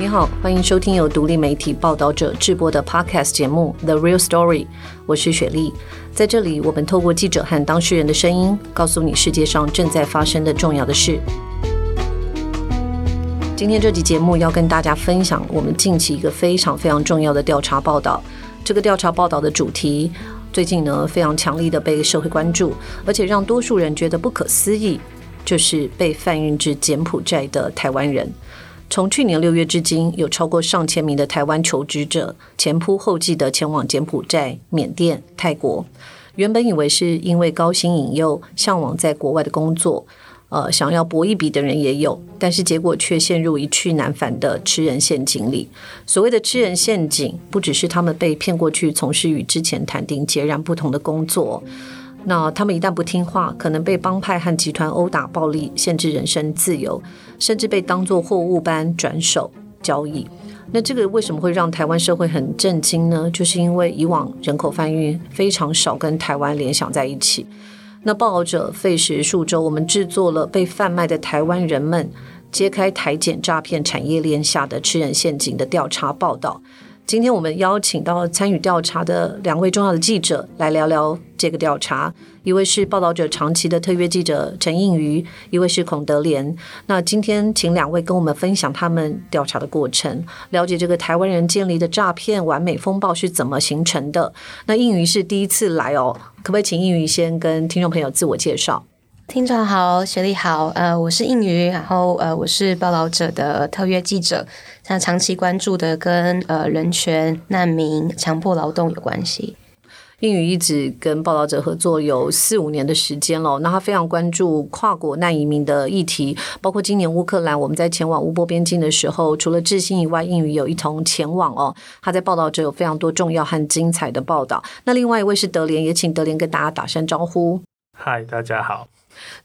你好，欢迎收听由独立媒体报道者制播的 Podcast 节目《The Real Story》，我是雪莉。在这里，我们透过记者和当事人的声音，告诉你世界上正在发生的重要的事。今天这集节目要跟大家分享我们近期一个非常非常重要的调查报道。这个调查报道的主题最近呢非常强力的被社会关注，而且让多数人觉得不可思议，就是被贩运至柬埔寨的台湾人。从去年六月至今，有超过上千名的台湾求职者前仆后继的前往柬埔寨、缅甸、泰国。原本以为是因为高薪引诱，向往在国外的工作，呃，想要搏一笔的人也有，但是结果却陷入一去难返的吃人陷阱里。所谓的吃人陷阱，不只是他们被骗过去从事与之前谈定截然不同的工作。那他们一旦不听话，可能被帮派和集团殴打、暴力、限制人身自由，甚至被当作货物般转手交易。那这个为什么会让台湾社会很震惊呢？就是因为以往人口贩运非常少跟台湾联想在一起。那报道者费时数周，我们制作了被贩卖的台湾人们揭开台检诈骗产业链下的吃人陷阱的调查报道。今天我们邀请到参与调查的两位重要的记者来聊聊这个调查，一位是报道者长期的特约记者陈映瑜，一位是孔德莲。那今天请两位跟我们分享他们调查的过程，了解这个台湾人建立的诈骗完美风暴是怎么形成的。那映瑜是第一次来哦，可不可以请映瑜先跟听众朋友自我介绍？听众好，学历好，呃，我是应瑜，然后呃，我是报道者的特约记者，那长期关注的跟呃人权、难民、强迫劳动有关系。应宇一直跟报道者合作有四五年的时间了，那他非常关注跨国难移民的议题，包括今年乌克兰，我们在前往乌波边境的时候，除了志兴以外，应宇有一同前往哦。他在报道者有非常多重要和精彩的报道。那另外一位是德联，也请德联跟大家打声招呼。嗨，大家好。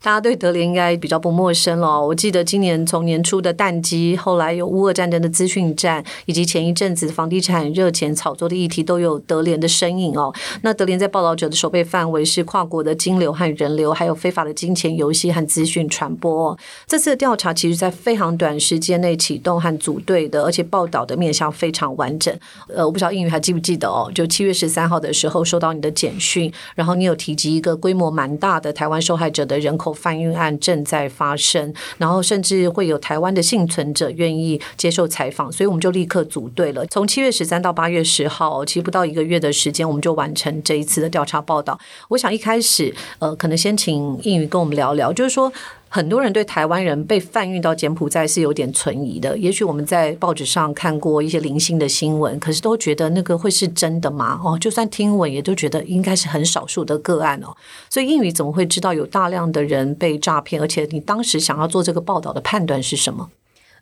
大家对德联应该比较不陌生了。我记得今年从年初的淡季，后来有乌俄战争的资讯战，以及前一阵子房地产热钱炒作的议题，都有德联的身影哦。那德联在报道者的守备范围是跨国的金流和人流，还有非法的金钱游戏和资讯传播。这次的调查其实在非常短时间内启动和组队的，而且报道的面向非常完整。呃，我不知道英语还记不记得哦？就七月十三号的时候收到你的简讯，然后你有提及一个规模蛮大的台湾受害者的。人口贩运案正在发生，然后甚至会有台湾的幸存者愿意接受采访，所以我们就立刻组队了。从七月十三到八月十号，其实不到一个月的时间，我们就完成这一次的调查报道。我想一开始，呃，可能先请应宇跟我们聊聊，就是说。很多人对台湾人被贩运到柬埔寨是有点存疑的。也许我们在报纸上看过一些零星的新闻，可是都觉得那个会是真的吗？哦，就算听闻，也都觉得应该是很少数的个案哦。所以英语怎么会知道有大量的人被诈骗？而且你当时想要做这个报道的判断是什么？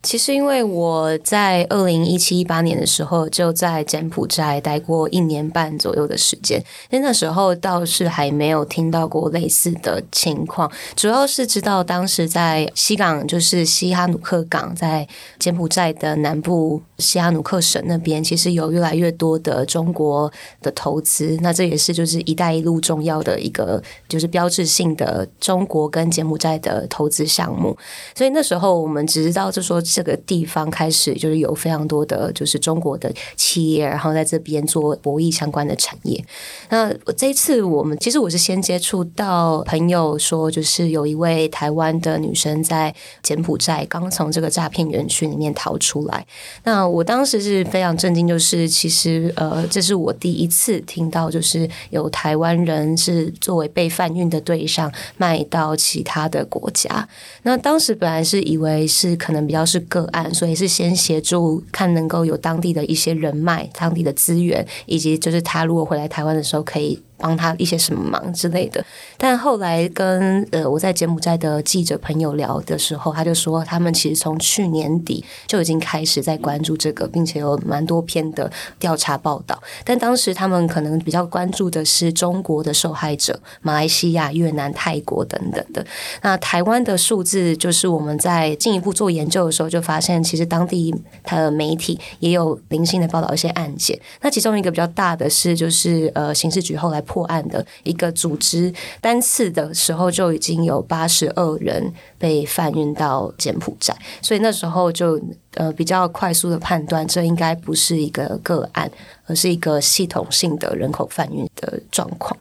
其实，因为我在二零一七一八年的时候就在柬埔寨待过一年半左右的时间，因为那时候倒是还没有听到过类似的情况，主要是知道当时在西港，就是西哈努克港，在柬埔寨的南部西哈努克省那边，其实有越来越多的中国的投资，那这也是就是“一带一路”重要的一个就是标志性的中国跟柬埔寨的投资项目，所以那时候我们只知道就说。这个地方开始就是有非常多的，就是中国的企业，然后在这边做博弈相关的产业。那这一次我们其实我是先接触到朋友说，就是有一位台湾的女生在柬埔寨刚从这个诈骗园区里面逃出来。那我当时是非常震惊，就是其实呃，这是我第一次听到，就是有台湾人是作为被贩运的对象卖到其他的国家。那当时本来是以为是可能比较是。个案，所以是先协助看能够有当地的一些人脉、当地的资源，以及就是他如果回来台湾的时候可以。帮他一些什么忙之类的，但后来跟呃我在柬埔寨的记者朋友聊的时候，他就说他们其实从去年底就已经开始在关注这个，并且有蛮多篇的调查报道。但当时他们可能比较关注的是中国的受害者，马来西亚、越南、泰国等等的。那台湾的数字，就是我们在进一步做研究的时候，就发现其实当地的媒体也有零星的报道一些案件。那其中一个比较大的是，就是呃刑事局后来。破案的一个组织，单次的时候就已经有八十二人被贩运到柬埔寨，所以那时候就呃比较快速的判断，这应该不是一个个案，而是一个系统性的人口贩运的状况。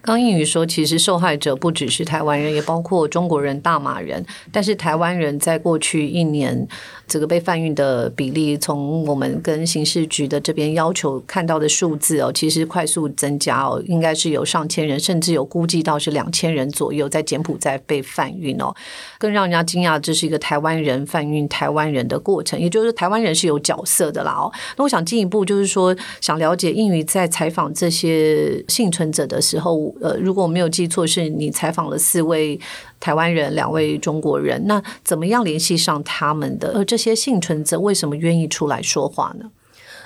刚英语说，其实受害者不只是台湾人，也包括中国人、大马人。但是台湾人在过去一年，这个被贩运的比例，从我们跟刑事局的这边要求看到的数字哦，其实快速增加哦，应该是有上千人，甚至有估计到是两千人左右在柬埔寨被贩运哦。更让人家惊讶，这是一个台湾人贩运台湾人的过程，也就是台湾人是有角色的啦哦。那我想进一步就是说，想了解英语在采访这些幸存者的时候。呃，如果我没有记错，是你采访了四位台湾人，两位中国人，那怎么样联系上他们的？而这些幸存者为什么愿意出来说话呢？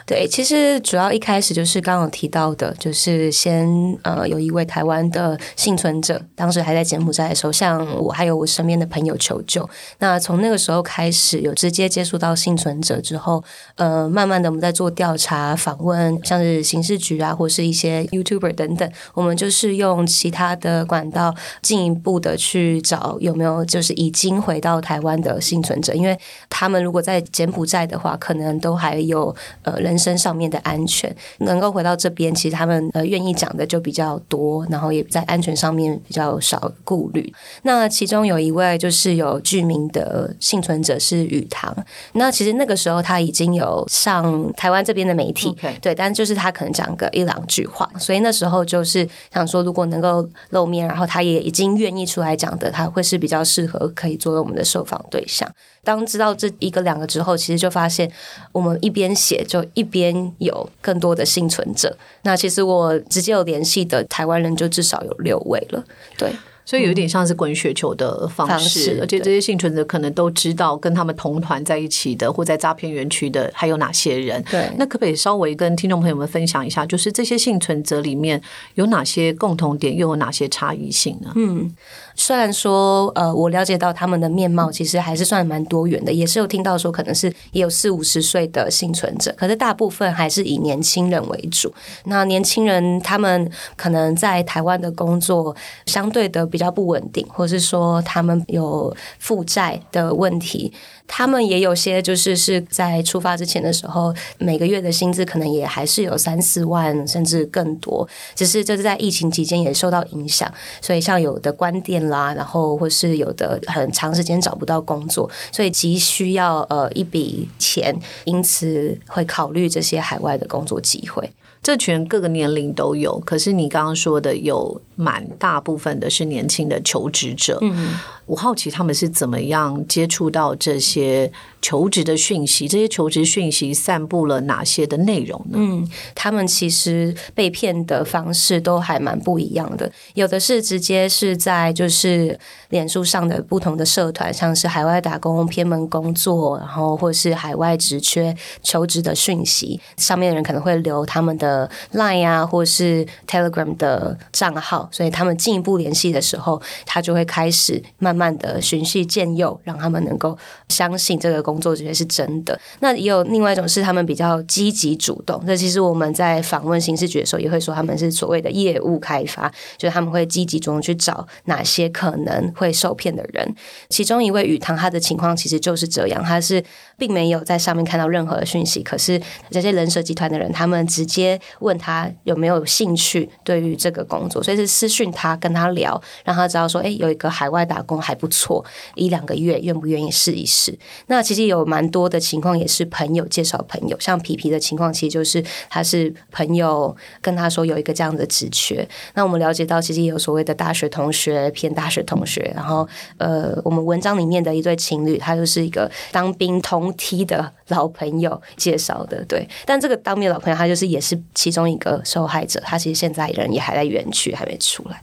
对，其实主要一开始就是刚刚提到的，就是先呃有一位台湾的幸存者，当时还在柬埔寨的时候，向我还有我身边的朋友求救。那从那个时候开始，有直接接触到幸存者之后，呃，慢慢的我们在做调查访问，像是刑事局啊，或是一些 YouTuber 等等，我们就是用其他的管道进一步的去找有没有就是已经回到台湾的幸存者，因为他们如果在柬埔寨的话，可能都还有呃人。人身上面的安全能够回到这边，其实他们呃愿意讲的就比较多，然后也在安全上面比较少顾虑。那其中有一位就是有居民的幸存者是雨堂，那其实那个时候他已经有上台湾这边的媒体，对，但就是他可能讲个一两句话，所以那时候就是想说，如果能够露面，然后他也已经愿意出来讲的，他会是比较适合可以作为我们的受访对象。当知道这一个两个之后，其实就发现我们一边写就一边有更多的幸存者。那其实我直接有联系的台湾人就至少有六位了，对。所以有点像是滚雪球的方式，而且这些幸存者可能都知道跟他们同团在一起的，或在诈骗园区的还有哪些人。对，那可不可以稍微跟听众朋友们分享一下，就是这些幸存者里面有哪些共同点，又有哪些差异性呢？嗯。虽然说，呃，我了解到他们的面貌其实还是算蛮多元的，也是有听到说可能是也有四五十岁的幸存者，可是大部分还是以年轻人为主。那年轻人他们可能在台湾的工作相对的比较不稳定，或是说他们有负债的问题。他们也有些就是是在出发之前的时候，每个月的薪资可能也还是有三四万甚至更多，只是这是在疫情期间也受到影响，所以像有的关店啦，然后或是有的很长时间找不到工作，所以急需要呃一笔钱，因此会考虑这些海外的工作机会。这群各个年龄都有，可是你刚刚说的有蛮大部分的是年轻的求职者。嗯，我好奇他们是怎么样接触到这些。求职的讯息，这些求职讯息散布了哪些的内容呢？嗯，他们其实被骗的方式都还蛮不一样的，有的是直接是在就是脸书上的不同的社团，像是海外打工、偏门工作，然后或是海外职缺求职的讯息，上面的人可能会留他们的 Line 啊，或是 Telegram 的账号，所以他们进一步联系的时候，他就会开始慢慢的循序渐诱，让他们能够相信这个工。工作这些是真的，那也有另外一种是他们比较积极主动。那其实我们在访问刑事局的时候，也会说他们是所谓的业务开发，就是他们会积极主动去找哪些可能会受骗的人。其中一位雨堂，他的情况其实就是这样，他是并没有在上面看到任何讯息，可是这些人蛇集团的人，他们直接问他有没有兴趣对于这个工作，所以是私讯他跟他聊，让他知道说，哎，有一个海外打工还不错，一两个月愿不愿意试一试？那其实。有蛮多的情况也是朋友介绍朋友，像皮皮的情况，其实就是他是朋友跟他说有一个这样的职缺。那我们了解到，其实也有所谓的大学同学骗大学同学，然后呃，我们文章里面的一对情侣，他就是一个当兵同梯的老朋友介绍的，对。但这个当兵老朋友，他就是也是其中一个受害者，他其实现在人也还在园区，还没出来。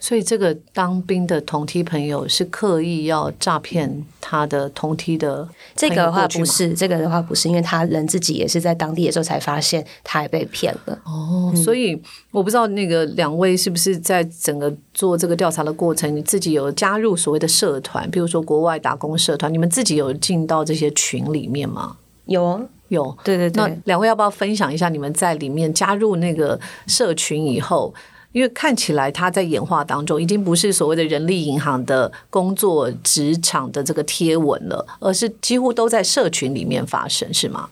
所以，这个当兵的同梯朋友是刻意要诈骗他的同梯的。这个的话不是，这个的话不是，因为他人自己也是在当地的时候才发现他也被骗了。哦，所以我不知道那个两位是不是在整个做这个调查的过程，你自己有加入所谓的社团，比如说国外打工社团，你们自己有进到这些群里面吗？有，有，对对对。那两位要不要分享一下你们在里面加入那个社群以后？因为看起来他在演化当中已经不是所谓的人力银行的工作职场的这个贴文了，而是几乎都在社群里面发生，是吗？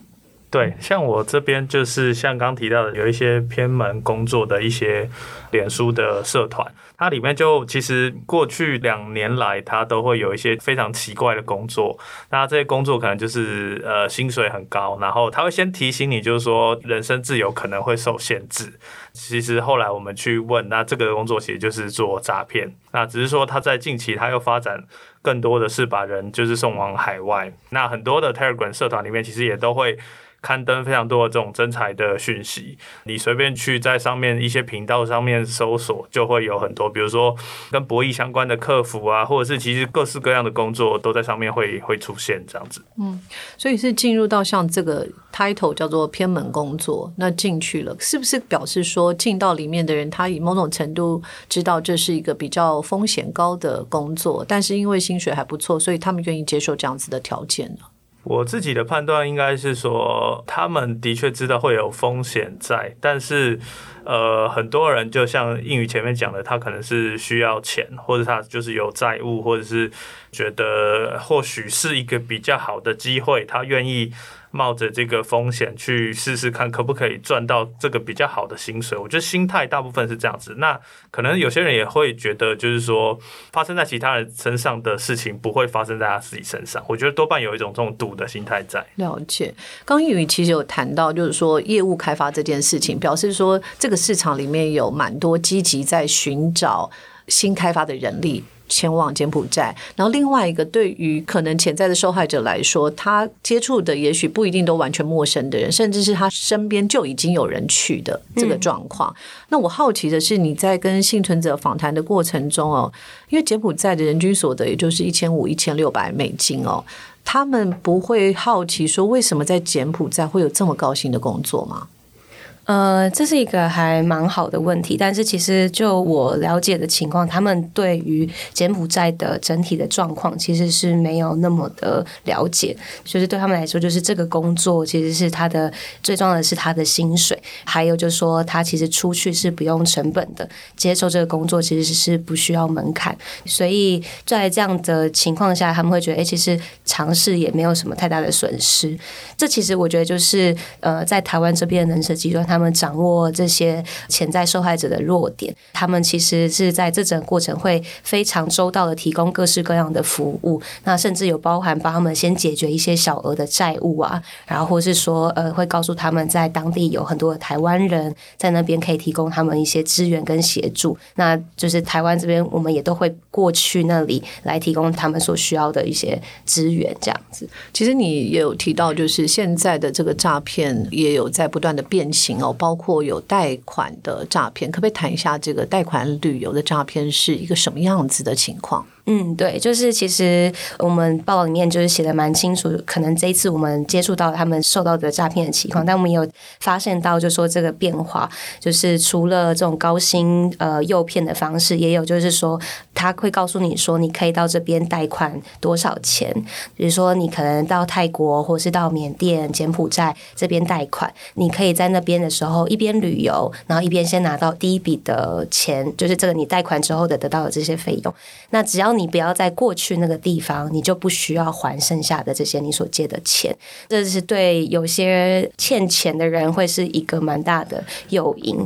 对，像我这边就是像刚提到的，有一些偏门工作的一些脸书的社团，它里面就其实过去两年来，它都会有一些非常奇怪的工作。那这些工作可能就是呃薪水很高，然后他会先提醒你，就是说人身自由可能会受限制。其实后来我们去问，那这个工作其实就是做诈骗。那只是说他在近期他又发展更多的是把人就是送往海外。那很多的 Telegram 社团里面其实也都会。刊登非常多的这种真才的讯息，你随便去在上面一些频道上面搜索，就会有很多，比如说跟博弈相关的客服啊，或者是其实各式各样的工作都在上面会会出现这样子。嗯，所以是进入到像这个 title 叫做偏门工作，那进去了，是不是表示说进到里面的人，他以某种程度知道这是一个比较风险高的工作，但是因为薪水还不错，所以他们愿意接受这样子的条件呢？我自己的判断应该是说，他们的确知道会有风险在，但是，呃，很多人就像英语前面讲的，他可能是需要钱，或者他就是有债务，或者是觉得或许是一个比较好的机会，他愿意。冒着这个风险去试试看，可不可以赚到这个比较好的薪水？我觉得心态大部分是这样子。那可能有些人也会觉得，就是说发生在其他人身上的事情不会发生在他自己身上。我觉得多半有一种这种赌的心态在。了解。刚英语其实有谈到，就是说业务开发这件事情，表示说这个市场里面有蛮多积极在寻找新开发的人力。前往柬埔寨，然后另外一个对于可能潜在的受害者来说，他接触的也许不一定都完全陌生的人，甚至是他身边就已经有人去的这个状况。那我好奇的是，你在跟幸存者访谈的过程中哦，因为柬埔寨的人均所得也就是一千五、一千六百美金哦，他们不会好奇说为什么在柬埔寨会有这么高薪的工作吗？呃，这是一个还蛮好的问题，但是其实就我了解的情况，他们对于柬埔寨的整体的状况其实是没有那么的了解，就是对他们来说，就是这个工作其实是他的最重要的是他的薪水，还有就是说他其实出去是不用成本的，接受这个工作其实是不需要门槛，所以在这样的情况下，他们会觉得，哎，其实尝试也没有什么太大的损失。这其实我觉得就是呃，在台湾这边的人设极端，他。他们掌握这些潜在受害者的弱点，他们其实是在这整个过程会非常周到的提供各式各样的服务，那甚至有包含帮他们先解决一些小额的债务啊，然后或是说呃会告诉他们在当地有很多的台湾人在那边可以提供他们一些资源跟协助，那就是台湾这边我们也都会过去那里来提供他们所需要的一些资源，这样子。其实你也有提到，就是现在的这个诈骗也有在不断的变形。包括有贷款的诈骗，可不可以谈一下这个贷款旅游的诈骗是一个什么样子的情况？嗯，对，就是其实我们报里面就是写的蛮清楚，可能这一次我们接触到他们受到的诈骗的情况，但我们有发现到，就说这个变化，就是除了这种高薪呃诱骗的方式，也有就是说他会告诉你说，你可以到这边贷款多少钱，比如说你可能到泰国或是到缅甸、柬埔寨这边贷款，你可以在那边的时候一边旅游，然后一边先拿到第一笔的钱，就是这个你贷款之后的得到的这些费用，那只要你不要在过去那个地方，你就不需要还剩下的这些你所借的钱。这是对有些欠钱的人会是一个蛮大的诱因。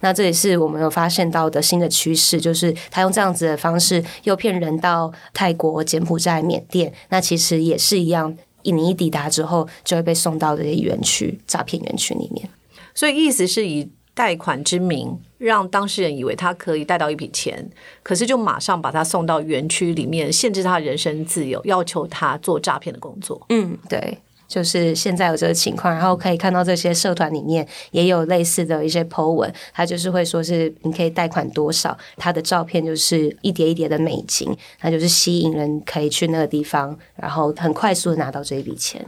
那这也是我们有发现到的新的趋势，就是他用这样子的方式诱骗人到泰国、柬埔寨、缅甸。那其实也是一样，你一抵达之后，就会被送到这些园区诈骗园区里面。所以意思是以。贷款之名，让当事人以为他可以贷到一笔钱，可是就马上把他送到园区里面，限制他人身自由，要求他做诈骗的工作。嗯，对，就是现在有这个情况，然后可以看到这些社团里面也有类似的一些 po 文，他就是会说是你可以贷款多少，他的照片就是一叠一叠的美金，那就是吸引人可以去那个地方，然后很快速的拿到这一笔钱。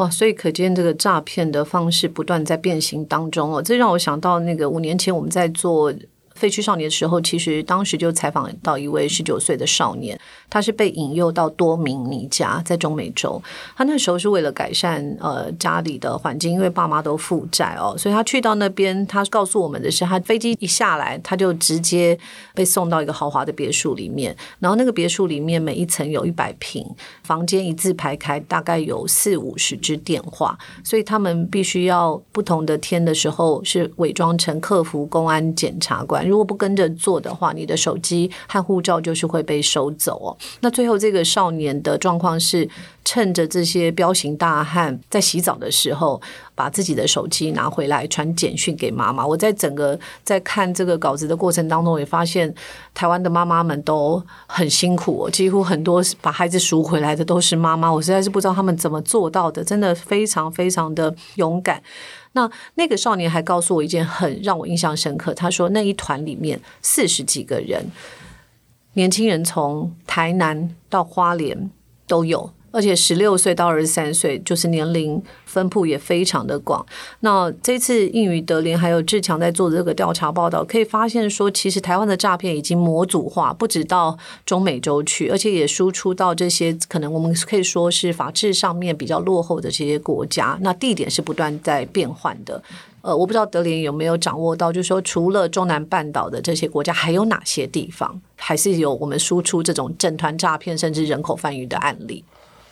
哇，所以可见这个诈骗的方式不断在变形当中哦。这让我想到那个五年前我们在做废墟少年的时候，其实当时就采访到一位十九岁的少年，他是被引诱到多明尼加，在中美洲。他那时候是为了改善呃家里的环境，因为爸妈都负债哦，所以他去到那边，他告诉我们的是，他飞机一下来，他就直接被送到一个豪华的别墅里面，然后那个别墅里面每一层有一百平，房间一字排开，大概有四五十支电话，所以他们必须要不同的天的时候是伪装成客服、公安、检察官。如果不跟着做的话，你的手机和护照就是会被收走哦。那最后这个少年的状况是，趁着这些彪形大汉在洗澡的时候，把自己的手机拿回来传简讯给妈妈。我在整个在看这个稿子的过程当中，也发现台湾的妈妈们都很辛苦，几乎很多把孩子赎回来的都是妈妈。我实在是不知道他们怎么做到的，真的非常非常的勇敢。那那个少年还告诉我一件很让我印象深刻，他说那一团里面四十几个人，年轻人从台南到花莲都有。而且十六岁到二十三岁，就是年龄分布也非常的广。那这次英语德联还有志强在做的这个调查报道，可以发现说，其实台湾的诈骗已经模组化，不止到中美洲去，而且也输出到这些可能我们可以说是法治上面比较落后的这些国家。那地点是不断在变换的。呃，我不知道德林有没有掌握到，就是说除了中南半岛的这些国家，还有哪些地方还是有我们输出这种整团诈骗甚至人口贩运的案例？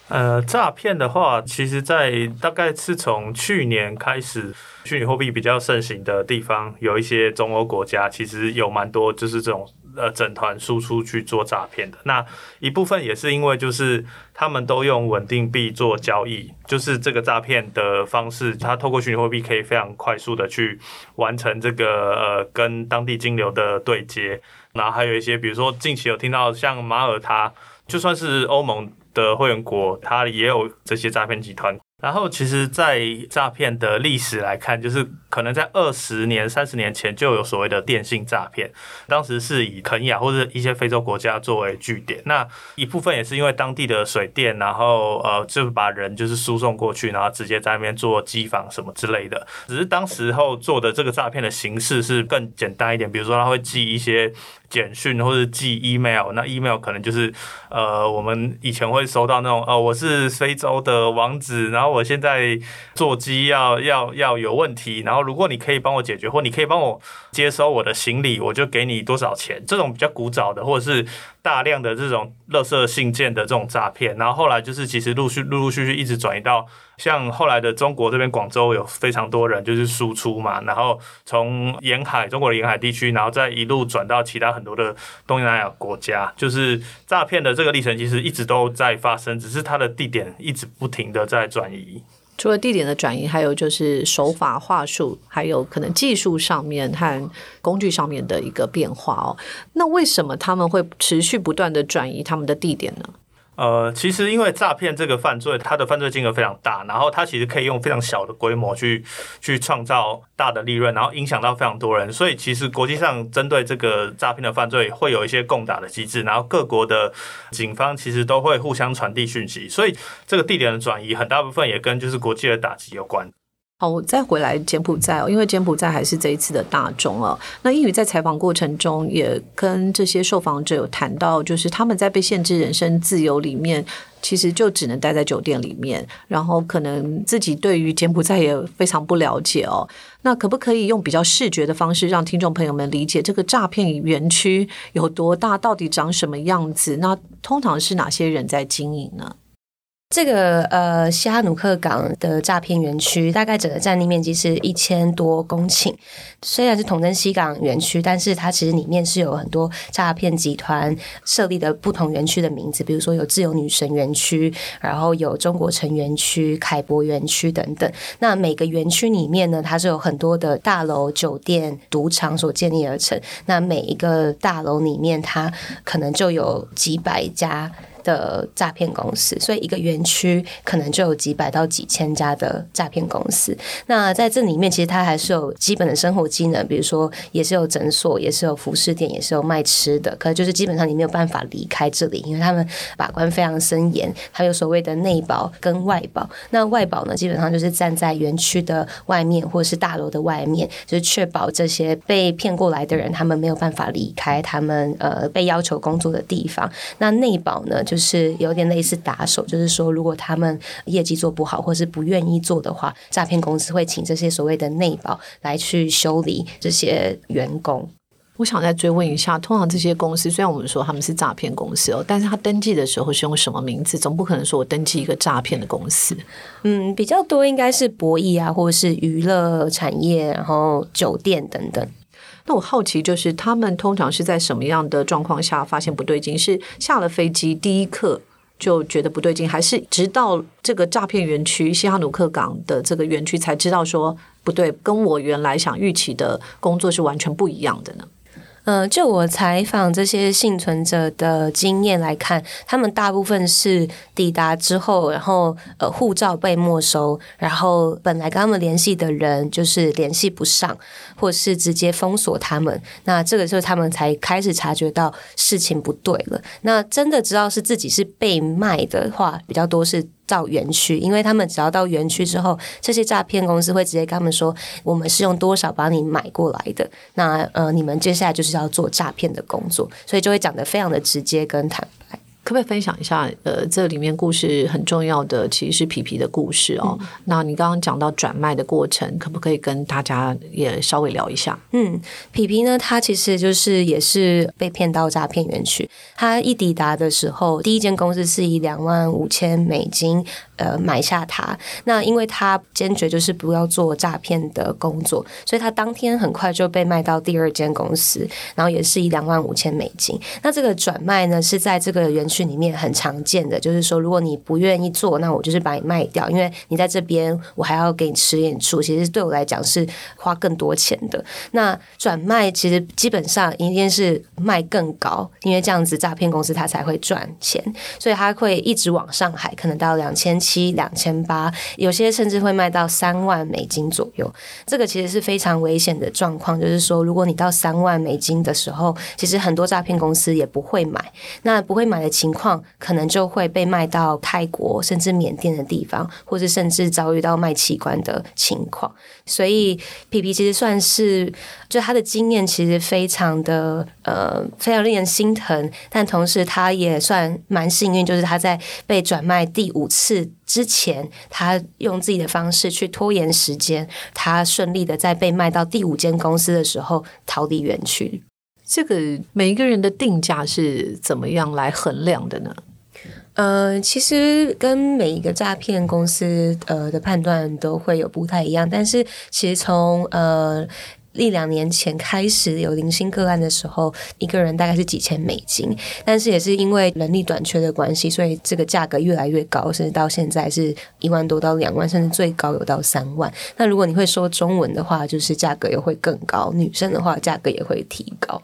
呃，诈骗的话，其实，在大概是从去年开始，虚拟货币比较盛行的地方，有一些中欧国家，其实有蛮多就是这种呃整团输出去做诈骗的。那一部分也是因为就是他们都用稳定币做交易，就是这个诈骗的方式，它透过虚拟货币可以非常快速的去完成这个呃跟当地金流的对接。然后还有一些，比如说近期有听到像马耳他，就算是欧盟。的会员国，它也有这些诈骗集团。然后，其实，在诈骗的历史来看，就是可能在二十年、三十年前就有所谓的电信诈骗，当时是以肯亚或者一些非洲国家作为据点。那一部分也是因为当地的水电，然后呃，就把人就是输送过去，然后直接在那边做机房什么之类的。只是当时候做的这个诈骗的形式是更简单一点，比如说他会寄一些简讯或者寄 email，那 email 可能就是呃，我们以前会收到那种呃，我是非洲的王子，然后。我现在座机要要要有问题，然后如果你可以帮我解决，或你可以帮我接收我的行李，我就给你多少钱。这种比较古早的，或者是大量的这种垃圾信件的这种诈骗，然后后来就是其实陆续陆陆续续一直转移到像后来的中国这边，广州有非常多人就是输出嘛，然后从沿海中国的沿海地区，然后再一路转到其他很多的东南亚国家，就是诈骗的这个历程其实一直都在发生，只是它的地点一直不停的在转移。除了地点的转移，还有就是手法话术，还有可能技术上面和工具上面的一个变化哦。那为什么他们会持续不断的转移他们的地点呢？呃，其实因为诈骗这个犯罪，它的犯罪金额非常大，然后它其实可以用非常小的规模去去创造大的利润，然后影响到非常多人，所以其实国际上针对这个诈骗的犯罪会有一些共打的机制，然后各国的警方其实都会互相传递讯息，所以这个地点的转移很大部分也跟就是国际的打击有关。好，我再回来柬埔寨哦，因为柬埔寨还是这一次的大众哦。那英语在采访过程中也跟这些受访者有谈到，就是他们在被限制人身自由里面，其实就只能待在酒店里面，然后可能自己对于柬埔寨也非常不了解哦。那可不可以用比较视觉的方式，让听众朋友们理解这个诈骗园区有多大，到底长什么样子？那通常是哪些人在经营呢？这个呃，西哈努克港的诈骗园区，大概整个占地面积是一千多公顷。虽然是统称西港园区，但是它其实里面是有很多诈骗集团设立的不同园区的名字，比如说有自由女神园区，然后有中国城园区、凯博园区等等。那每个园区里面呢，它是有很多的大楼、酒店、赌场所建立而成。那每一个大楼里面，它可能就有几百家。的诈骗公司，所以一个园区可能就有几百到几千家的诈骗公司。那在这里面，其实它还是有基本的生活机能，比如说也是有诊所，也是有服饰店，也是有卖吃的。可就是基本上你没有办法离开这里，因为他们把关非常森严，还有所谓的内保跟外保。那外保呢，基本上就是站在园区的外面或是大楼的外面，就是确保这些被骗过来的人，他们没有办法离开他们呃被要求工作的地方。那内保呢，就有点类似打手，就是说，如果他们业绩做不好，或是不愿意做的话，诈骗公司会请这些所谓的内保来去修理这些员工。我想再追问一下，通常这些公司虽然我们说他们是诈骗公司哦，但是他登记的时候是用什么名字？总不可能说我登记一个诈骗的公司。嗯，比较多应该是博弈啊，或者是娱乐产业，然后酒店等等。那我好奇，就是他们通常是在什么样的状况下发现不对劲？是下了飞机第一刻就觉得不对劲，还是直到这个诈骗园区西哈努克港的这个园区才知道说不对，跟我原来想预期的工作是完全不一样的呢？嗯，就我采访这些幸存者的经验来看，他们大部分是抵达之后，然后呃护照被没收，然后本来跟他们联系的人就是联系不上，或是直接封锁他们。那这个时候他们才开始察觉到事情不对了。那真的知道是自己是被卖的话，比较多是。到园区，因为他们只要到园区之后，这些诈骗公司会直接跟他们说，我们是用多少把你买过来的。那呃，你们接下来就是要做诈骗的工作，所以就会讲的非常的直接跟坦白。可不可以分享一下？呃，这里面故事很重要的其实是皮皮的故事哦。那你刚刚讲到转卖的过程，可不可以跟大家也稍微聊一下？嗯，皮皮呢，他其实就是也是被骗到诈骗园区。他一抵达的时候，第一间公司是以两万五千美金。呃，买下他，那因为他坚决就是不要做诈骗的工作，所以他当天很快就被卖到第二间公司，然后也是以两万五千美金。那这个转卖呢，是在这个园区里面很常见的，就是说，如果你不愿意做，那我就是把你卖掉，因为你在这边，我还要给你吃点醋，其实对我来讲是花更多钱的。那转卖其实基本上一定是卖更高，因为这样子诈骗公司它才会赚钱，所以它会一直往上海，可能到两千。七两千八，有些甚至会卖到三万美金左右。这个其实是非常危险的状况，就是说，如果你到三万美金的时候，其实很多诈骗公司也不会买。那不会买的情况，可能就会被卖到泰国甚至缅甸的地方，或是甚至遭遇到卖器官的情况。所以皮皮其实算是，就他的经验其实非常的呃，非常令人心疼。但同时他也算蛮幸运，就是他在被转卖第五次。之前，他用自己的方式去拖延时间，他顺利的在被卖到第五间公司的时候逃离园区。这个每一个人的定价是怎么样来衡量的呢？呃，其实跟每一个诈骗公司呃的判断都会有不太一样，但是其实从呃。一两年前开始有零星个案的时候，一个人大概是几千美金，但是也是因为人力短缺的关系，所以这个价格越来越高，甚至到现在是一万多到两万，甚至最高有到三万。那如果你会说中文的话，就是价格又会更高；女生的话，价格也会提高。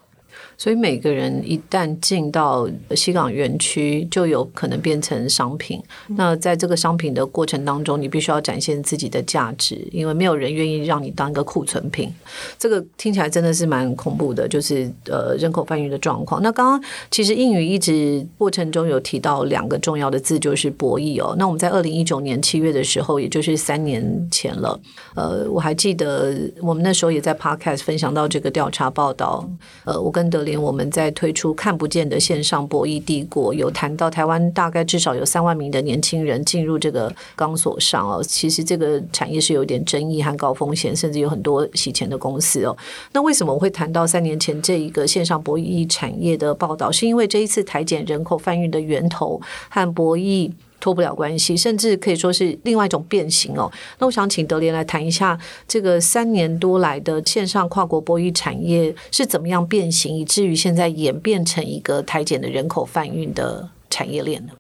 所以每个人一旦进到西港园区，就有可能变成商品。那在这个商品的过程当中，你必须要展现自己的价值，因为没有人愿意让你当一个库存品。这个听起来真的是蛮恐怖的，就是呃人口贩运的状况。那刚刚其实英语一直过程中有提到两个重要的字，就是博弈哦。那我们在二零一九年七月的时候，也就是三年前了。呃，我还记得我们那时候也在 Podcast 分享到这个调查报道。呃，我跟德。连我们在推出看不见的线上博弈帝国，有谈到台湾大概至少有三万名的年轻人进入这个钢索上哦。其实这个产业是有点争议和高风险，甚至有很多洗钱的公司哦。那为什么我会谈到三年前这一个线上博弈产业的报道？是因为这一次台检人口贩运的源头和博弈。脱不了关系，甚至可以说是另外一种变形哦。那我想请德联来谈一下，这个三年多来的线上跨国博弈产业是怎么样变形，以至于现在演变成一个台检的人口贩运的产业链呢？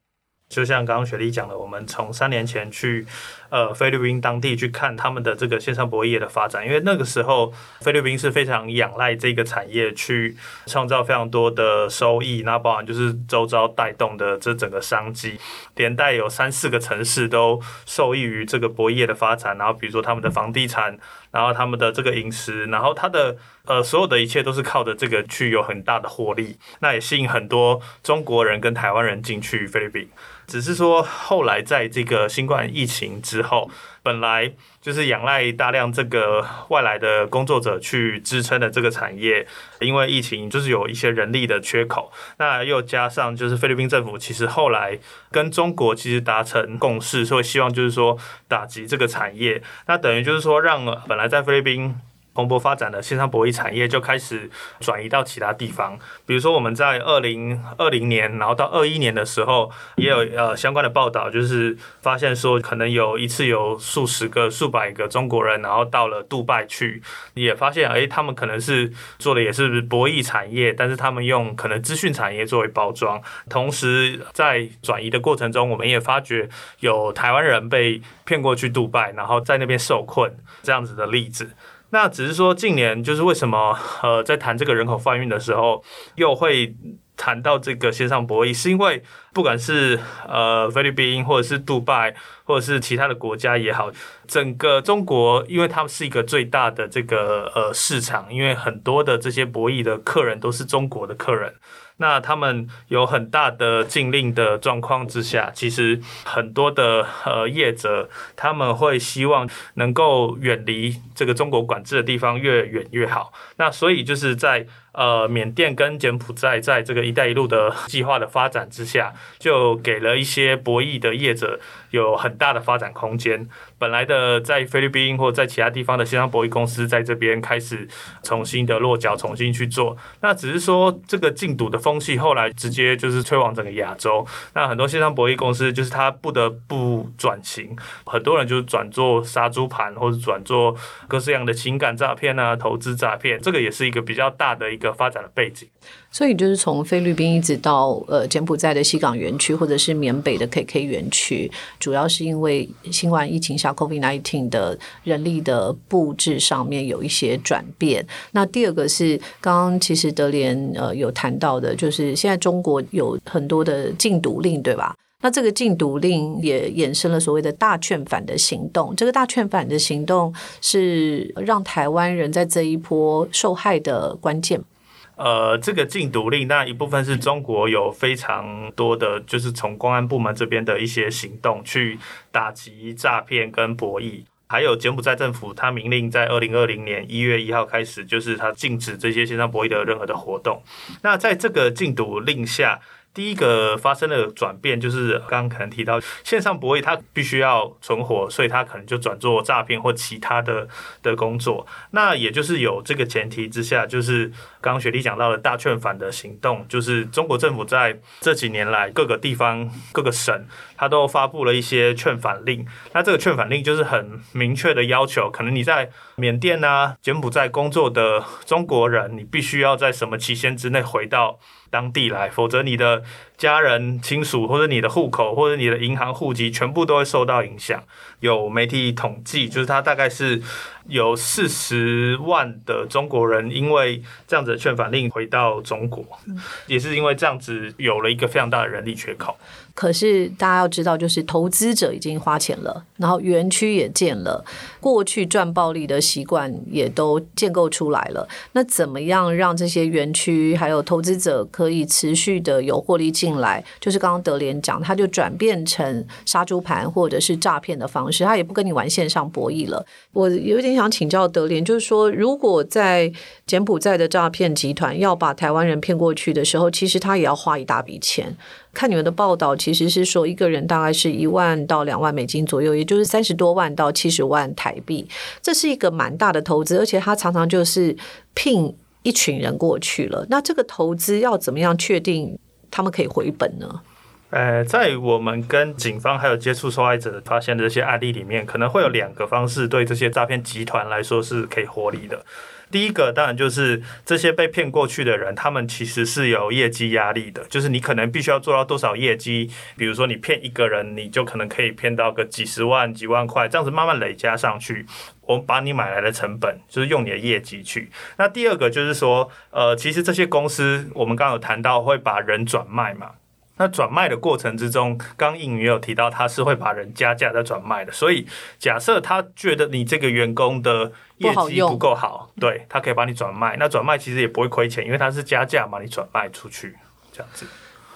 就像刚刚雪莉讲的，我们从三年前去呃菲律宾当地去看他们的这个线上博弈业的发展，因为那个时候菲律宾是非常仰赖这个产业去创造非常多的收益，那包含就是周遭带动的这整个商机，连带有三四个城市都受益于这个博弈业的发展，然后比如说他们的房地产。然后他们的这个饮食，然后他的呃所有的一切都是靠着这个去有很大的获利，那也吸引很多中国人跟台湾人进去菲律宾。只是说后来在这个新冠疫情之后。本来就是仰赖大量这个外来的工作者去支撑的这个产业，因为疫情就是有一些人力的缺口，那又加上就是菲律宾政府其实后来跟中国其实达成共识，所以希望就是说打击这个产业，那等于就是说让本来在菲律宾。蓬勃发展的线上博弈产业就开始转移到其他地方，比如说我们在二零二零年，然后到二一年的时候，也有呃相关的报道，就是发现说可能有一次有数十个、数百个中国人，然后到了杜拜去，也发现哎，他们可能是做的也是博弈产业，但是他们用可能资讯产业作为包装，同时在转移的过程中，我们也发觉有台湾人被骗过去杜拜，然后在那边受困这样子的例子。那只是说，近年就是为什么呃，在谈这个人口贩运的时候，又会谈到这个线上博弈，是因为不管是呃菲律宾，或者是杜拜，或者是其他的国家也好，整个中国，因为他们是一个最大的这个呃市场，因为很多的这些博弈的客人都是中国的客人。那他们有很大的禁令的状况之下，其实很多的呃业者他们会希望能够远离这个中国管制的地方越远越好。那所以就是在。呃，缅甸跟柬埔寨在这个“一带一路”的计划的发展之下，就给了一些博弈的业者有很大的发展空间。本来的在菲律宾或在其他地方的线上博弈公司，在这边开始重新的落脚，重新去做。那只是说，这个禁赌的风气后来直接就是吹往整个亚洲。那很多线上博弈公司就是他不得不转型，很多人就是转做杀猪盘，或者转做各式各样的情感诈骗啊、投资诈骗。这个也是一个比较大的一个。发展的背景，所以就是从菲律宾一直到呃柬埔寨的西港园区，或者是缅北的 KK 园区，主要是因为新冠疫情下 COVID-19 的人力的布置上面有一些转变。那第二个是刚刚其实德联呃有谈到的，就是现在中国有很多的禁毒令，对吧？那这个禁毒令也衍生了所谓的大劝反的行动。这个大劝反的行动是让台湾人在这一波受害的关键。呃，这个禁毒令，那一部分是中国有非常多的，就是从公安部门这边的一些行动去打击诈骗跟博弈，还有柬埔寨政府，他明令在二零二零年一月一号开始，就是他禁止这些线上博弈的任何的活动。那在这个禁毒令下。第一个发生的转变就是刚刚可能提到线上博弈，它必须要存活，所以它可能就转做诈骗或其他的的工作。那也就是有这个前提之下，就是刚刚雪莉讲到的大劝返的行动，就是中国政府在这几年来各个地方各个省，它都发布了一些劝返令。那这个劝返令就是很明确的要求，可能你在缅甸啊、柬埔寨工作的中国人，你必须要在什么期限之内回到。当地来，否则你的家人亲属或者你的户口或者你的银行户籍全部都会受到影响。有媒体统计，就是它大概是有四十万的中国人因为这样子的劝返令回到中国，也是因为这样子有了一个非常大的人力缺口。可是大家要知道，就是投资者已经花钱了，然后园区也建了，过去赚暴利的习惯也都建构出来了。那怎么样让这些园区还有投资者可以持续的有获利进来？就是刚刚德联讲，他就转变成杀猪盘或者是诈骗的方式，他也不跟你玩线上博弈了。我有点想请教德联，就是说，如果在柬埔寨的诈骗集团要把台湾人骗过去的时候，其实他也要花一大笔钱。看你们的报道，其实是说一个人大概是一万到两万美金左右，也就是三十多万到七十万台币，这是一个蛮大的投资，而且他常常就是聘一群人过去了。那这个投资要怎么样确定他们可以回本呢？呃，在我们跟警方还有接触受害者发现的这些案例里面，可能会有两个方式对这些诈骗集团来说是可以获利的。第一个当然就是这些被骗过去的人，他们其实是有业绩压力的，就是你可能必须要做到多少业绩，比如说你骗一个人，你就可能可以骗到个几十万、几万块，这样子慢慢累加上去。我们把你买来的成本就是用你的业绩去。那第二个就是说，呃，其实这些公司我们刚刚有谈到会把人转卖嘛。那转卖的过程之中，刚应也有提到，他是会把人加价再转卖的。所以假设他觉得你这个员工的业绩不够好，对他可以把你转卖。那转卖其实也不会亏钱，因为他是加价把你转卖出去这样子。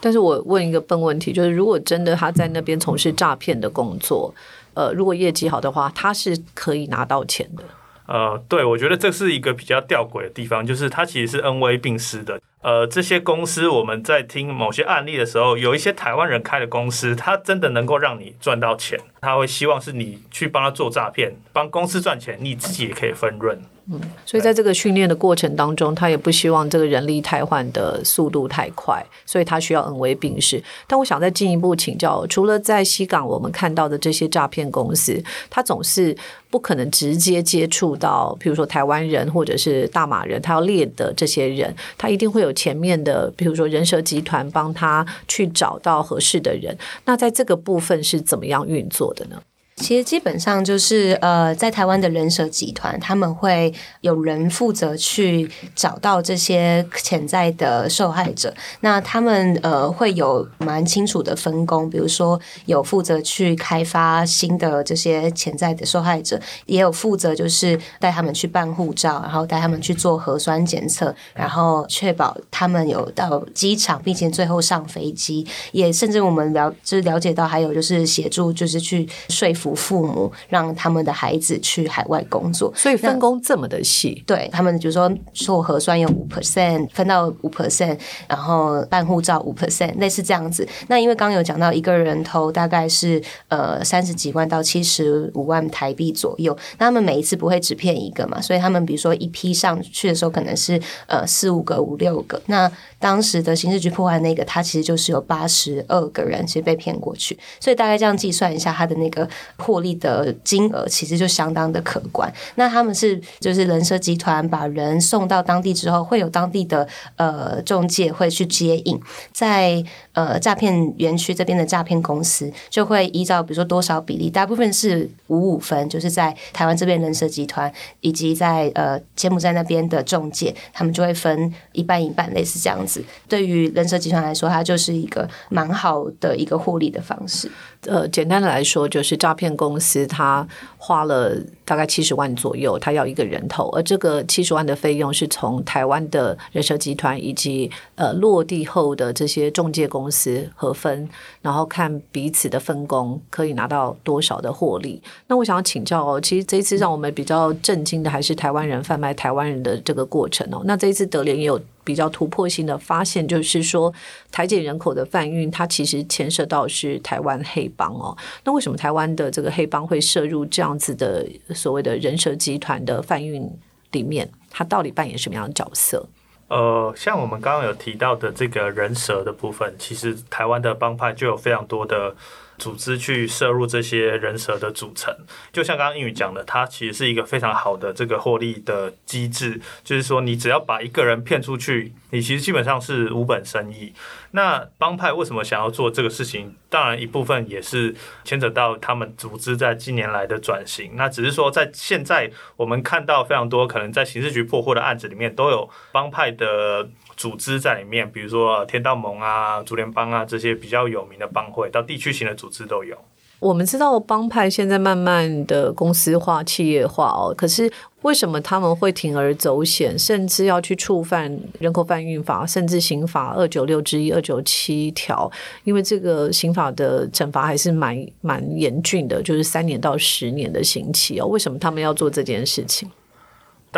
但是我问一个笨问题，就是如果真的他在那边从事诈骗的工作，呃，如果业绩好的话，他是可以拿到钱的。呃，对，我觉得这是一个比较吊诡的地方，就是他其实是恩威并施的。呃，这些公司我们在听某些案例的时候，有一些台湾人开的公司，它真的能够让你赚到钱，他会希望是你去帮他做诈骗，帮公司赚钱，你自己也可以分润。嗯，所以在这个训练的过程当中，他也不希望这个人力汰换的速度太快，所以他需要恩威并施。但我想再进一步请教，除了在西港我们看到的这些诈骗公司，他总是不可能直接接触到，比如说台湾人或者是大马人，他要猎的这些人，他一定会有前面的，比如说人蛇集团帮他去找到合适的人。那在这个部分是怎么样运作的呢？其实基本上就是呃，在台湾的人蛇集团，他们会有人负责去找到这些潜在的受害者。那他们呃会有蛮清楚的分工，比如说有负责去开发新的这些潜在的受害者，也有负责就是带他们去办护照，然后带他们去做核酸检测，然后确保他们有到机场，并且最后上飞机。也甚至我们了就是了解到，还有就是协助就是去说服。父母让他们的孩子去海外工作，所以分工这么的细。对他们，比如说做核酸有五 percent，分到五 percent，然后办护照五 percent，类似这样子。那因为刚刚有讲到一个人头大概是呃三十几万到七十五万台币左右，那他们每一次不会只骗一个嘛，所以他们比如说一批上去的时候可能是呃四五个五六个。那当时的刑事局破坏那个，他其实就是有八十二个人其实被骗过去，所以大概这样计算一下，他的那个。获利的金额其实就相当的可观。那他们是就是人社集团把人送到当地之后，会有当地的呃中介会去接应，在呃诈骗园区这边的诈骗公司就会依照比如说多少比例，大部分是五五分，就是在台湾这边人社集团以及在呃柬埔寨那边的中介，他们就会分一半一半，类似这样子。对于人社集团来说，它就是一个蛮好的一个获利的方式。呃，简单的来说，就是诈骗公司他花了大概七十万左右，他要一个人头，而这个七十万的费用是从台湾的人社集团以及呃落地后的这些中介公司合分，然后看彼此的分工可以拿到多少的获利。那我想要请教哦，其实这一次让我们比较震惊的还是台湾人贩卖台湾人的这个过程哦。那这一次德联也有。比较突破性的发现就是说，台检人口的贩运，它其实牵涉到是台湾黑帮哦。那为什么台湾的这个黑帮会涉入这样子的所谓的人蛇集团的贩运里面？它到底扮演什么样的角色？呃，像我们刚刚有提到的这个人蛇的部分，其实台湾的帮派就有非常多的。组织去摄入这些人蛇的组成，就像刚刚英语讲的，它其实是一个非常好的这个获利的机制。就是说，你只要把一个人骗出去，你其实基本上是无本生意。那帮派为什么想要做这个事情？当然一部分也是牵扯到他们组织在近年来的转型。那只是说，在现在我们看到非常多可能在刑事局破获的案子里面，都有帮派的。组织在里面，比如说天道盟啊、竹联帮啊这些比较有名的帮会，到地区型的组织都有。我们知道帮派现在慢慢的公司化、企业化哦，可是为什么他们会铤而走险，甚至要去触犯人口贩运法，甚至刑法二九六之一、二九七条？因为这个刑法的惩罚还是蛮蛮严峻的，就是三年到十年的刑期哦。为什么他们要做这件事情？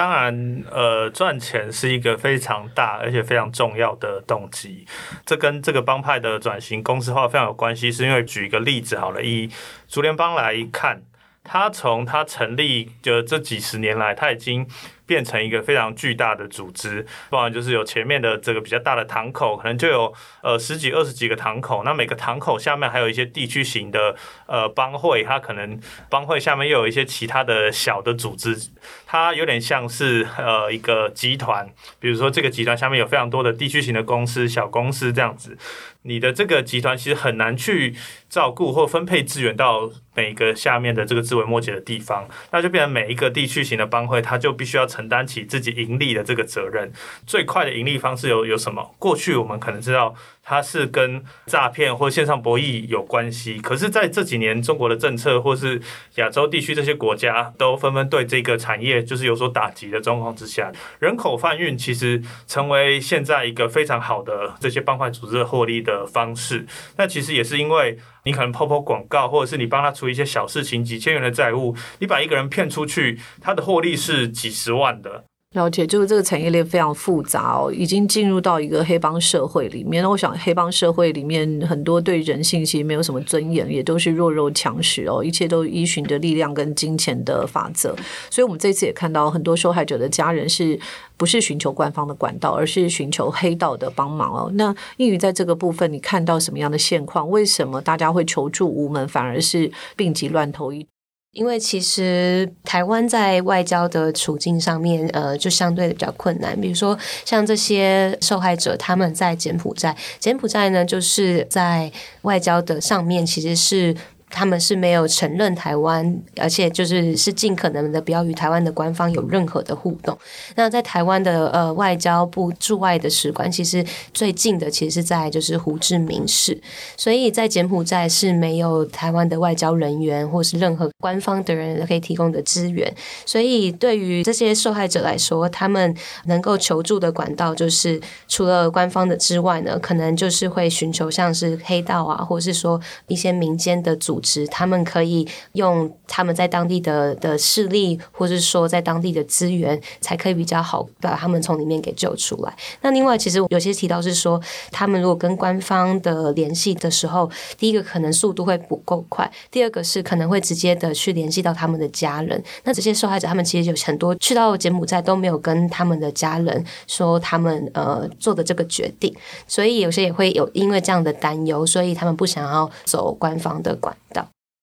当然，呃，赚钱是一个非常大而且非常重要的动机。这跟这个帮派的转型公司化非常有关系。是因为举一个例子好了，以竹联帮来看，他从他成立的这几十年来，他已经变成一个非常巨大的组织，不然就是有前面的这个比较大的堂口，可能就有呃十几二十几个堂口，那每个堂口下面还有一些地区型的呃帮会，它可能帮会下面又有一些其他的小的组织，它有点像是呃一个集团，比如说这个集团下面有非常多的地区型的公司、小公司这样子。你的这个集团其实很难去照顾或分配资源到每个下面的这个枝微末节的地方，那就变成每一个地区型的帮会，它就必须要承担起自己盈利的这个责任。最快的盈利方式有有什么？过去我们可能知道它是跟诈骗或线上博弈有关系，可是在这几年中国的政策或是亚洲地区这些国家都纷纷对这个产业就是有所打击的状况之下，人口贩运其实成为现在一个非常好的这些帮派组织的获利的。方式，那其实也是因为你可能抛抛广告，或者是你帮他处理一些小事情，几千元的债务，你把一个人骗出去，他的获利是几十万的。了解，就是这个产业链非常复杂哦，已经进入到一个黑帮社会里面。那我想，黑帮社会里面很多对人性其实没有什么尊严，也都是弱肉强食哦，一切都依循着力量跟金钱的法则。所以，我们这次也看到很多受害者的家人是不是寻求官方的管道，而是寻求黑道的帮忙哦。那英语在这个部分，你看到什么样的现况？为什么大家会求助无门，反而是病急乱投医？因为其实台湾在外交的处境上面，呃，就相对的比较困难。比如说，像这些受害者，他们在柬埔寨，柬埔寨呢，就是在外交的上面，其实是。他们是没有承认台湾，而且就是是尽可能的不要与台湾的官方有任何的互动。那在台湾的呃外交部驻外的使馆，其实最近的其实是在就是胡志明市，所以在柬埔寨是没有台湾的外交人员或是任何官方的人可以提供的资源。所以对于这些受害者来说，他们能够求助的管道就是除了官方的之外呢，可能就是会寻求像是黑道啊，或是说一些民间的组。他们可以用他们在当地的的势力，或是说在当地的资源，才可以比较好把他们从里面给救出来。那另外，其实有些提到是说，他们如果跟官方的联系的时候，第一个可能速度会不够快，第二个是可能会直接的去联系到他们的家人。那这些受害者，他们其实有很多去到柬埔寨都没有跟他们的家人说他们呃做的这个决定，所以有些也会有因为这样的担忧，所以他们不想要走官方的管。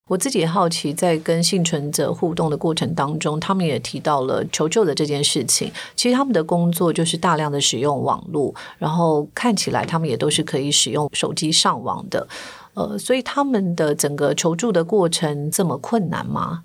我自己也好奇，在跟幸存者互动的过程当中，他们也提到了求救的这件事情。其实他们的工作就是大量的使用网络，然后看起来他们也都是可以使用手机上网的。呃，所以他们的整个求助的过程这么困难吗？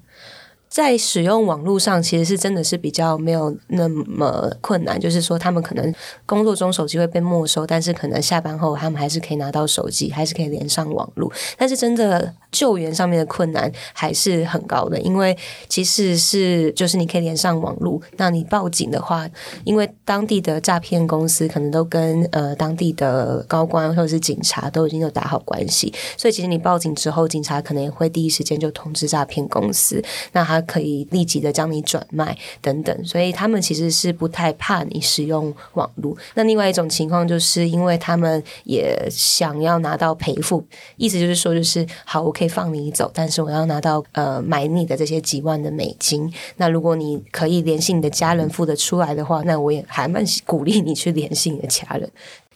在使用网络上，其实是真的是比较没有那么困难。就是说，他们可能工作中手机会被没收，但是可能下班后他们还是可以拿到手机，还是可以连上网络。但是真的救援上面的困难还是很高的，因为其实是就是你可以连上网络，那你报警的话，因为当地的诈骗公司可能都跟呃当地的高官或者是警察都已经有打好关系，所以其实你报警之后，警察可能也会第一时间就通知诈骗公司，那他。可以立即的将你转卖等等，所以他们其实是不太怕你使用网络。那另外一种情况，就是因为他们也想要拿到赔付，意思就是说，就是好，我可以可以放你走，但是我要拿到呃买你的这些几万的美金。那如果你可以联系你的家人付得出来的话，那我也还蛮鼓励你去联系你的家人。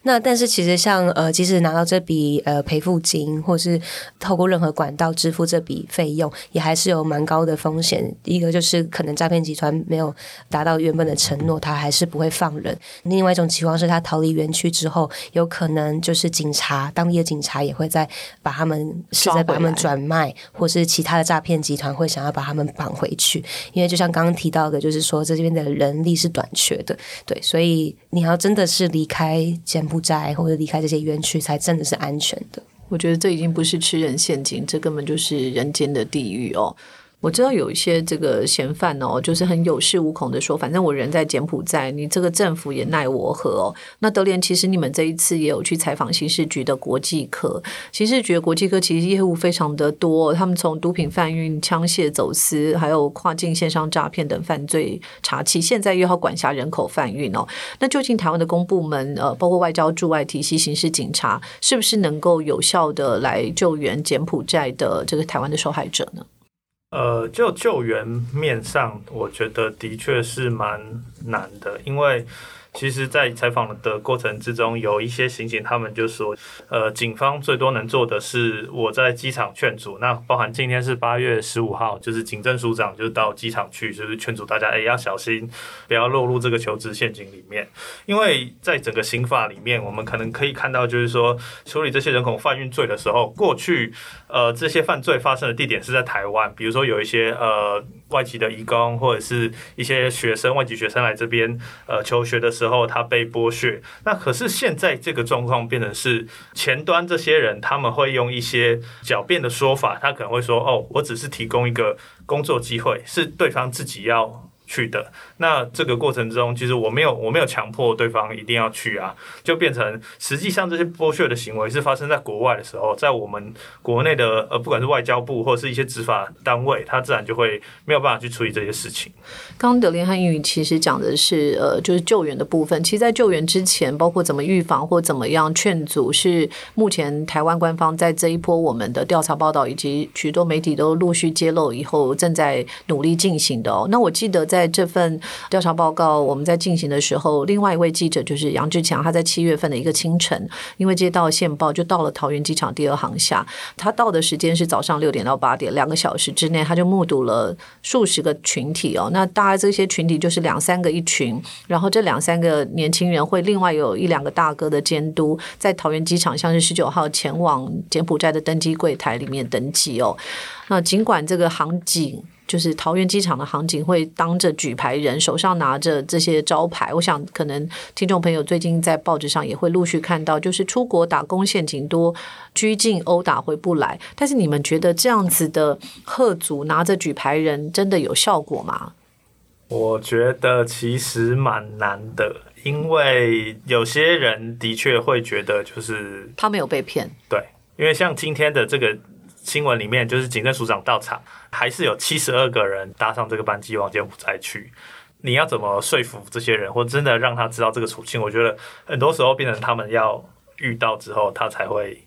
那但是其实像呃，即使拿到这笔呃赔付金，或是透过任何管道支付这笔费用，也还是有蛮高的风险。一个就是可能诈骗集团没有达到原本的承诺，他还是不会放人；另外一种情况是他逃离园区之后，有可能就是警察当地的警察也会在把他们是在把他们转卖，或是其他的诈骗集团会想要把他们绑回去。因为就像刚刚提到的，就是说这边的人力是短缺的，对，所以你要真的是离开柬埔寨或者离开这些园区，才真的是安全的。我觉得这已经不是吃人陷阱，这根本就是人间的地狱哦。我知道有一些这个嫌犯哦，就是很有恃无恐的说，反正我人在柬埔寨，你这个政府也奈我何哦。那德联，其实你们这一次也有去采访刑事局的国际科，刑事局的国际科其实业务非常的多，他们从毒品贩运、枪械走私，还有跨境线上诈骗等犯罪查起，现在又要管辖人口贩运哦。那究竟台湾的公部门呃，包括外交驻外体系、刑事警察，是不是能够有效的来救援柬埔寨的这个台湾的受害者呢？呃，就救援面上，我觉得的确是蛮难的，因为。其实，在采访的过程之中，有一些刑警他们就说，呃，警方最多能做的是我在机场劝阻。那包含今天是八月十五号，就是警政署长就是到机场去，就是劝阻大家，哎，要小心，不要落入这个求职陷阱里面。因为在整个刑法里面，我们可能可以看到，就是说处理这些人口贩运罪的时候，过去呃这些犯罪发生的地点是在台湾，比如说有一些呃外籍的移工或者是一些学生外籍学生来这边呃求学的时候。他被剥削，那可是现在这个状况变成是前端这些人他们会用一些狡辩的说法，他可能会说：“哦，我只是提供一个工作机会，是对方自己要去的。”那这个过程中，其实我没有我没有强迫对方一定要去啊，就变成实际上这些剥削的行为是发生在国外的时候，在我们国内的呃，不管是外交部或者是一些执法单位，他自然就会没有办法去处理这些事情。刚刚德林汉英语其实讲的是呃，就是救援的部分。其实，在救援之前，包括怎么预防或怎么样劝阻，是目前台湾官方在这一波我们的调查报道以及许多媒体都陆续揭露以后，正在努力进行的哦。那我记得在在这份。调查报告我们在进行的时候，另外一位记者就是杨志强，他在七月份的一个清晨，因为接到线报，就到了桃园机场第二航厦。他到的时间是早上六点到八点，两个小时之内，他就目睹了数十个群体哦。那大概这些群体就是两三个一群，然后这两三个年轻人会另外有一两个大哥的监督，在桃园机场像是十九号前往柬埔寨的登机柜台里面登机哦。那尽管这个航警。就是桃园机场的航警会当着举牌人手上拿着这些招牌，我想可能听众朋友最近在报纸上也会陆续看到，就是出国打工陷阱多，拘禁殴打回不来。但是你们觉得这样子的贺族拿着举牌人真的有效果吗？我觉得其实蛮难的，因为有些人的确会觉得就是他没有被骗，对，因为像今天的这个。新闻里面就是警政署长到场，还是有七十二个人搭上这个班机往柬埔寨去。你要怎么说服这些人，或真的让他知道这个处境？我觉得很多时候变成他们要遇到之后，他才会。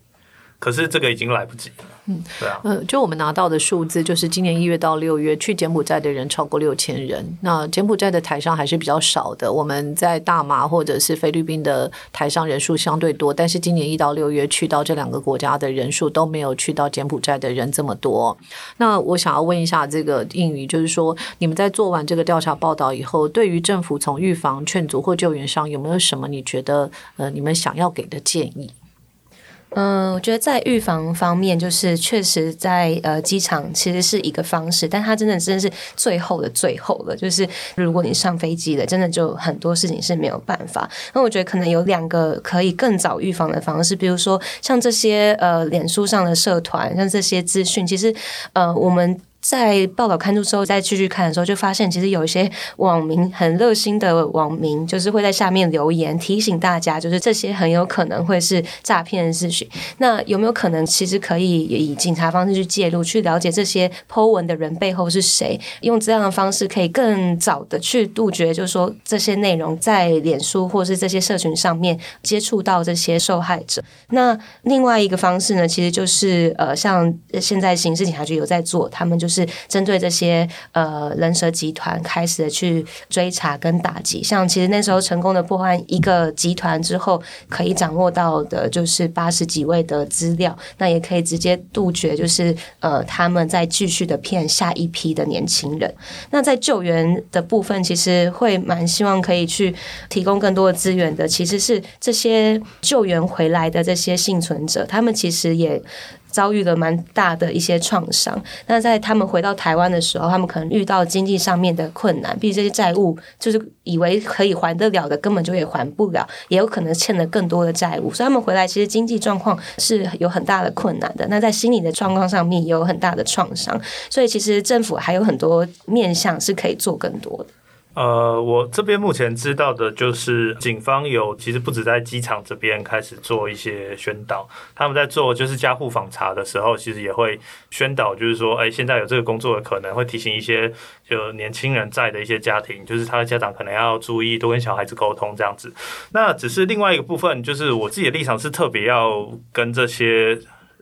可是这个已经来不及了。嗯，对啊。呃，就我们拿到的数字，就是今年一月到六月去柬埔寨的人超过六千人。那柬埔寨的台商还是比较少的。我们在大马或者是菲律宾的台商人数相对多，但是今年一到六月去到这两个国家的人数都没有去到柬埔寨的人这么多。那我想要问一下这个英语，就是说你们在做完这个调查报道以后，对于政府从预防、劝阻或救援上有没有什么你觉得呃你们想要给的建议？嗯，我觉得在预防方面，就是确实在呃机场其实是一个方式，但它真的真的是最后的最后了。就是如果你上飞机了，真的就很多事情是没有办法。那我觉得可能有两个可以更早预防的方式，比如说像这些呃脸书上的社团，像这些资讯，其实呃我们。在报道刊出之后，再继续看的时候，就发现其实有一些网民很热心的网民，就是会在下面留言提醒大家，就是这些很有可能会是诈骗的事情。那有没有可能，其实可以以警察方式去介入，去了解这些 Po 文的人背后是谁？用这样的方式，可以更早的去杜绝，就是说这些内容在脸书或是这些社群上面接触到这些受害者。那另外一个方式呢，其实就是呃，像现在刑事警察局有在做，他们就。是针对这些呃人蛇集团开始的去追查跟打击，像其实那时候成功的破坏一个集团之后，可以掌握到的就是八十几位的资料，那也可以直接杜绝，就是呃他们在继续的骗下一批的年轻人。那在救援的部分，其实会蛮希望可以去提供更多的资源的，其实是这些救援回来的这些幸存者，他们其实也。遭遇了蛮大的一些创伤。那在他们回到台湾的时候，他们可能遇到经济上面的困难，毕竟这些债务就是以为可以还得了的，根本就也还不了，也有可能欠了更多的债务。所以他们回来，其实经济状况是有很大的困难的。那在心理的状况上面也有很大的创伤。所以其实政府还有很多面向是可以做更多的。呃，我这边目前知道的就是，警方有其实不止在机场这边开始做一些宣导，他们在做就是家户访查的时候，其实也会宣导，就是说，哎，现在有这个工作的可能，会提醒一些就年轻人在的一些家庭，就是他的家长可能要注意多跟小孩子沟通这样子。那只是另外一个部分，就是我自己的立场是特别要跟这些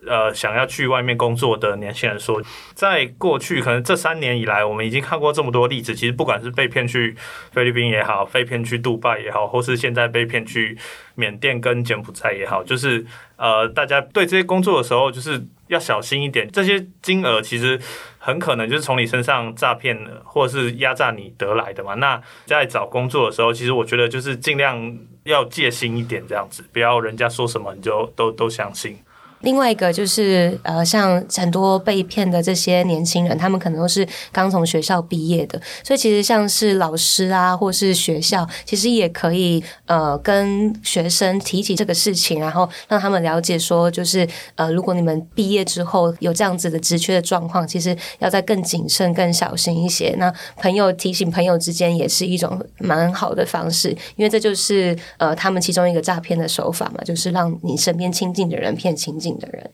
呃想要去外面工作的年轻人说，在过去可能这三年以来，我们已经看过这么多例子。其实不管是被骗去菲律宾也好，被骗去杜拜也好，或是现在被骗去缅甸跟柬埔寨也好，就是呃，大家对这些工作的时候，就是要小心一点。这些金额其实很可能就是从你身上诈骗或者是压榨你得来的嘛。那在找工作的时候，其实我觉得就是尽量要戒心一点，这样子，不要人家说什么你就都都相信。另外一个就是呃，像很多被骗的这些年轻人，他们可能都是刚从学校毕业的，所以其实像是老师啊，或是学校，其实也可以呃跟学生提起这个事情，然后让他们了解说，就是呃，如果你们毕业之后有这样子的职缺的状况，其实要再更谨慎、更小心一些。那朋友提醒朋友之间也是一种蛮好的方式，因为这就是呃他们其中一个诈骗的手法嘛，就是让你身边亲近的人骗亲近。的人，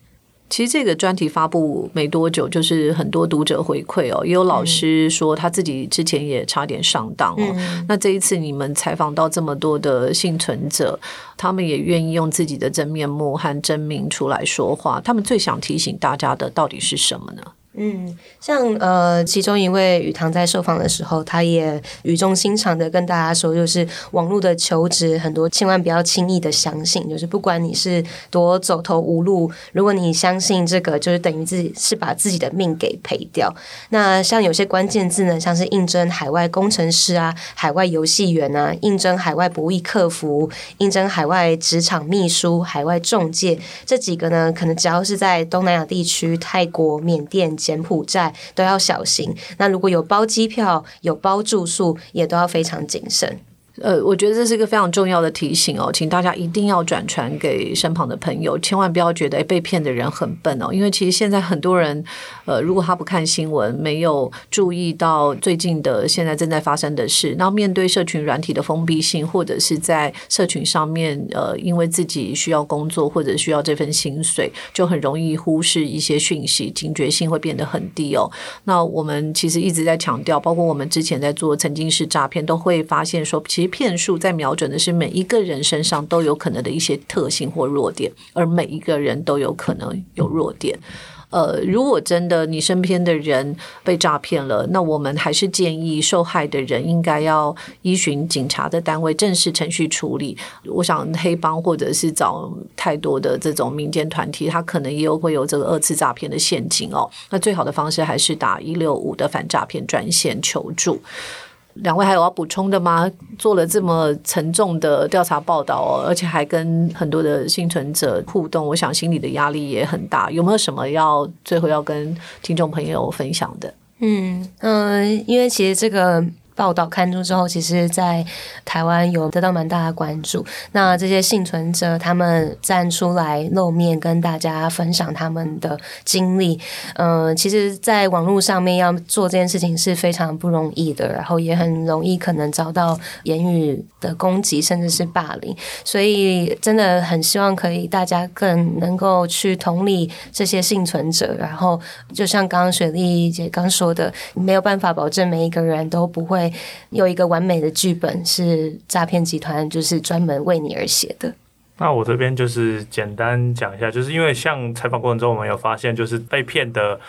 其实这个专题发布没多久，就是很多读者回馈哦，也有老师说他自己之前也差点上当哦。那这一次你们采访到这么多的幸存者，他们也愿意用自己的真面目和真名出来说话，他们最想提醒大家的到底是什么呢？嗯，像呃，其中一位雨堂在受访的时候，他也语重心长的跟大家说，就是网络的求职很多，千万不要轻易的相信，就是不管你是多走投无路，如果你相信这个，就是等于自己是把自己的命给赔掉。那像有些关键字呢，像是应征海外工程师啊、海外游戏员啊、应征海外博弈客服、应征海外职场秘书、海外中介这几个呢，可能只要是在东南亚地区、泰国、缅甸。柬埔寨都要小心。那如果有包机票、有包住宿，也都要非常谨慎。呃，我觉得这是一个非常重要的提醒哦，请大家一定要转传给身旁的朋友，千万不要觉得被骗的人很笨哦，因为其实现在很多人，呃，如果他不看新闻，没有注意到最近的现在正在发生的事，那面对社群软体的封闭性，或者是在社群上面，呃，因为自己需要工作或者需要这份薪水，就很容易忽视一些讯息，警觉性会变得很低哦。那我们其实一直在强调，包括我们之前在做曾经是诈骗，都会发现说，其骗术在瞄准的是每一个人身上都有可能的一些特性或弱点，而每一个人都有可能有弱点。呃，如果真的你身边的人被诈骗了，那我们还是建议受害的人应该要依循警察的单位正式程序处理。我想黑帮或者是找太多的这种民间团体，他可能也有会有这个二次诈骗的陷阱哦。那最好的方式还是打一六五的反诈骗专线求助。两位还有要补充的吗？做了这么沉重的调查报道，而且还跟很多的幸存者互动，我想心里的压力也很大。有没有什么要最后要跟听众朋友分享的？嗯嗯，因为其实这个。报道刊出之后，其实，在台湾有得到蛮大的关注。那这些幸存者他们站出来露面，跟大家分享他们的经历。嗯，其实，在网络上面要做这件事情是非常不容易的，然后也很容易可能遭到言语的攻击，甚至是霸凌。所以，真的很希望可以大家更能够去同理这些幸存者。然后，就像刚刚雪莉姐刚说的，没有办法保证每一个人都不会。有一个完美的剧本是诈骗集团，就是专门为你而写的。那我这边就是简单讲一下，就是因为像采访过程中，我们有发现，就是被骗的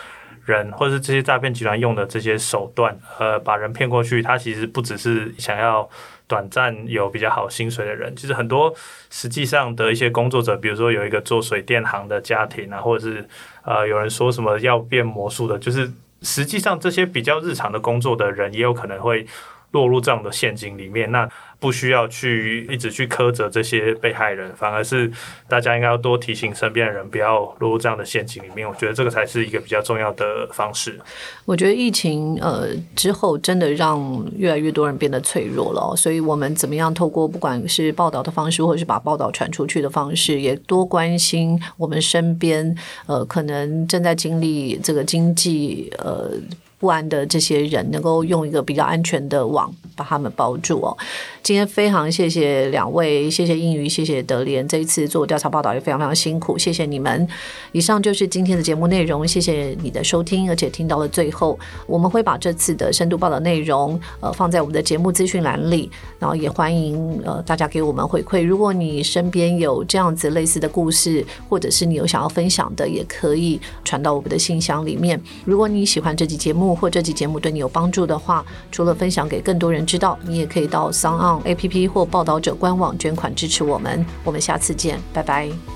人，或者是这些诈骗集团用的这些手段，呃，把人骗过去，他其实不只是想要短暂有比较好薪水的人，其实很多实际上的一些工作者，比如说有一个做水电行的家庭啊，或者是呃有人说什么要变魔术的，就是。实际上，这些比较日常的工作的人，也有可能会落入这样的陷阱里面。那不需要去一直去苛责这些被害人，反而是大家应该要多提醒身边的人不要落入这样的陷阱里面。我觉得这个才是一个比较重要的方式。我觉得疫情呃之后，真的让越来越多人变得脆弱了。所以我们怎么样透过不管是报道的方式，或者是把报道传出去的方式，也多关心我们身边呃可能正在经历这个经济呃。不安的这些人，能够用一个比较安全的网把他们包住哦。今天非常谢谢两位，谢谢英语，谢谢德莲，这一次做调查报道也非常非常辛苦，谢谢你们。以上就是今天的节目内容，谢谢你的收听，而且听到了最后，我们会把这次的深度报道内容呃放在我们的节目资讯栏里，然后也欢迎呃大家给我们回馈。如果你身边有这样子类似的故事，或者是你有想要分享的，也可以传到我们的信箱里面。如果你喜欢这期节目，或这期节目对你有帮助的话，除了分享给更多人知道，你也可以到 s o n A P P 或报道者官网捐款支持我们。我们下次见，拜拜。